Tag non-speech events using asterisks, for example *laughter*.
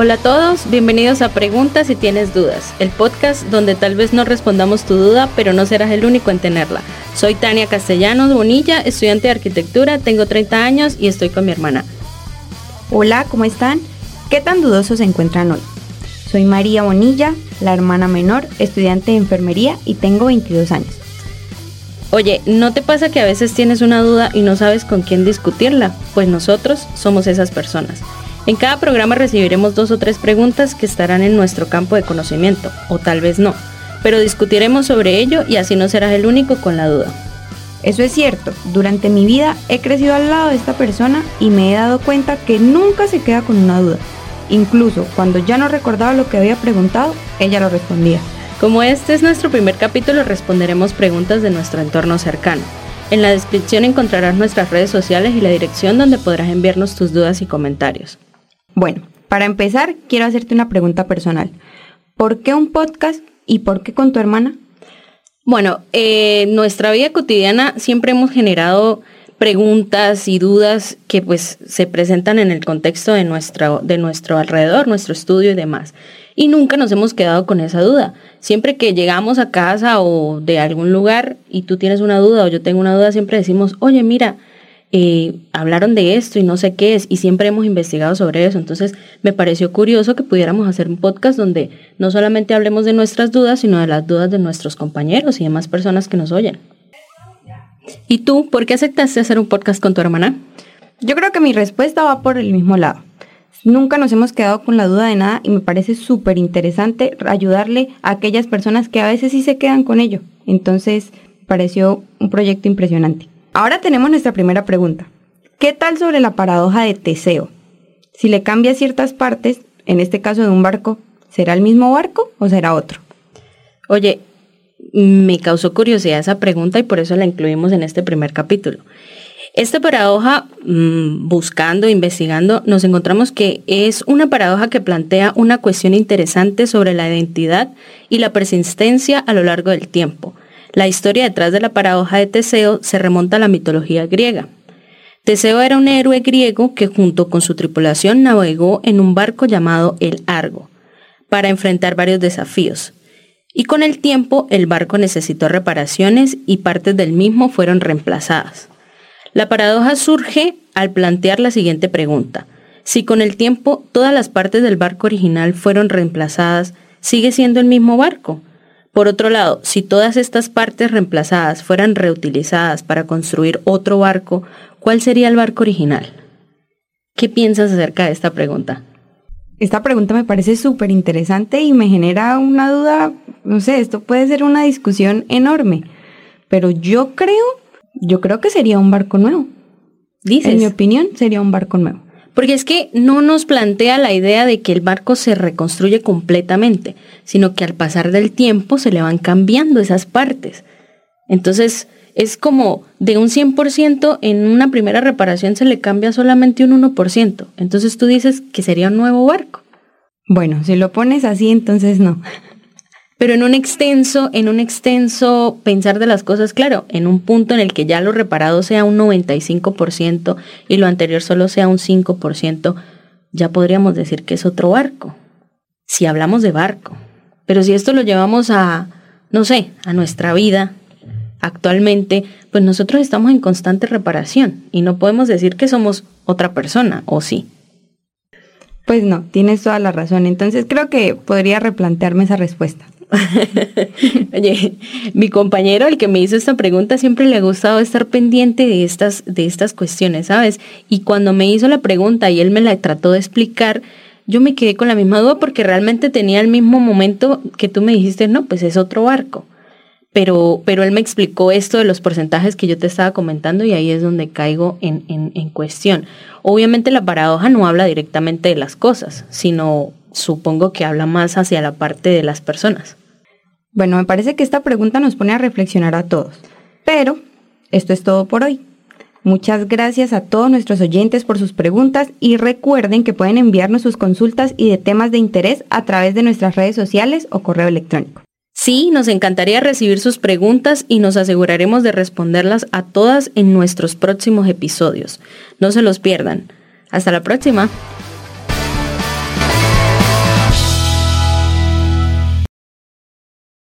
Hola a todos, bienvenidos a Preguntas si tienes dudas, el podcast donde tal vez no respondamos tu duda, pero no serás el único en tenerla. Soy Tania Castellanos Bonilla, estudiante de arquitectura, tengo 30 años y estoy con mi hermana. Hola, ¿cómo están? ¿Qué tan dudosos se encuentran hoy? Soy María Bonilla, la hermana menor, estudiante de enfermería y tengo 22 años. Oye, ¿no te pasa que a veces tienes una duda y no sabes con quién discutirla? Pues nosotros somos esas personas. En cada programa recibiremos dos o tres preguntas que estarán en nuestro campo de conocimiento, o tal vez no, pero discutiremos sobre ello y así no serás el único con la duda. Eso es cierto, durante mi vida he crecido al lado de esta persona y me he dado cuenta que nunca se queda con una duda. Incluso cuando ya no recordaba lo que había preguntado, ella lo respondía. Como este es nuestro primer capítulo, responderemos preguntas de nuestro entorno cercano. En la descripción encontrarás nuestras redes sociales y la dirección donde podrás enviarnos tus dudas y comentarios. Bueno, para empezar, quiero hacerte una pregunta personal. ¿Por qué un podcast y por qué con tu hermana? Bueno, eh, nuestra vida cotidiana siempre hemos generado preguntas y dudas que pues se presentan en el contexto de nuestro, de nuestro alrededor, nuestro estudio y demás. Y nunca nos hemos quedado con esa duda. Siempre que llegamos a casa o de algún lugar y tú tienes una duda o yo tengo una duda, siempre decimos, oye, mira, eh, hablaron de esto y no sé qué es, y siempre hemos investigado sobre eso. Entonces me pareció curioso que pudiéramos hacer un podcast donde no solamente hablemos de nuestras dudas, sino de las dudas de nuestros compañeros y demás personas que nos oyen. ¿Y tú, por qué aceptaste hacer un podcast con tu hermana? Yo creo que mi respuesta va por el mismo lado. Nunca nos hemos quedado con la duda de nada y me parece súper interesante ayudarle a aquellas personas que a veces sí se quedan con ello. Entonces, pareció un proyecto impresionante. Ahora tenemos nuestra primera pregunta. ¿Qué tal sobre la paradoja de Teseo? Si le cambia ciertas partes, en este caso de un barco, ¿será el mismo barco o será otro? Oye, me causó curiosidad esa pregunta y por eso la incluimos en este primer capítulo. Esta paradoja, mm, buscando, investigando, nos encontramos que es una paradoja que plantea una cuestión interesante sobre la identidad y la persistencia a lo largo del tiempo la historia detrás de la paradoja de Teseo se remonta a la mitología griega. Teseo era un héroe griego que junto con su tripulación navegó en un barco llamado el Argo para enfrentar varios desafíos. Y con el tiempo el barco necesitó reparaciones y partes del mismo fueron reemplazadas. La paradoja surge al plantear la siguiente pregunta. Si con el tiempo todas las partes del barco original fueron reemplazadas, ¿sigue siendo el mismo barco? Por otro lado, si todas estas partes reemplazadas fueran reutilizadas para construir otro barco, ¿cuál sería el barco original? ¿Qué piensas acerca de esta pregunta? Esta pregunta me parece súper interesante y me genera una duda, no sé, esto puede ser una discusión enorme, pero yo creo, yo creo que sería un barco nuevo. Dices. En mi opinión, sería un barco nuevo. Porque es que no nos plantea la idea de que el barco se reconstruye completamente, sino que al pasar del tiempo se le van cambiando esas partes. Entonces, es como de un 100% en una primera reparación se le cambia solamente un 1%. Entonces tú dices que sería un nuevo barco. Bueno, si lo pones así, entonces no. Pero en un extenso, en un extenso pensar de las cosas, claro, en un punto en el que ya lo reparado sea un 95% y lo anterior solo sea un 5%, ya podríamos decir que es otro barco. Si hablamos de barco. Pero si esto lo llevamos a, no sé, a nuestra vida actualmente, pues nosotros estamos en constante reparación y no podemos decir que somos otra persona, ¿o sí? Pues no, tienes toda la razón. Entonces creo que podría replantearme esa respuesta. *laughs* Oye, mi compañero, el que me hizo esta pregunta, siempre le ha gustado estar pendiente de estas, de estas cuestiones, ¿sabes? Y cuando me hizo la pregunta y él me la trató de explicar, yo me quedé con la misma duda porque realmente tenía el mismo momento que tú me dijiste, no, pues es otro barco. Pero, pero él me explicó esto de los porcentajes que yo te estaba comentando y ahí es donde caigo en, en, en cuestión. Obviamente la paradoja no habla directamente de las cosas, sino supongo que habla más hacia la parte de las personas. Bueno, me parece que esta pregunta nos pone a reflexionar a todos. Pero esto es todo por hoy. Muchas gracias a todos nuestros oyentes por sus preguntas y recuerden que pueden enviarnos sus consultas y de temas de interés a través de nuestras redes sociales o correo electrónico. Sí, nos encantaría recibir sus preguntas y nos aseguraremos de responderlas a todas en nuestros próximos episodios. No se los pierdan. Hasta la próxima.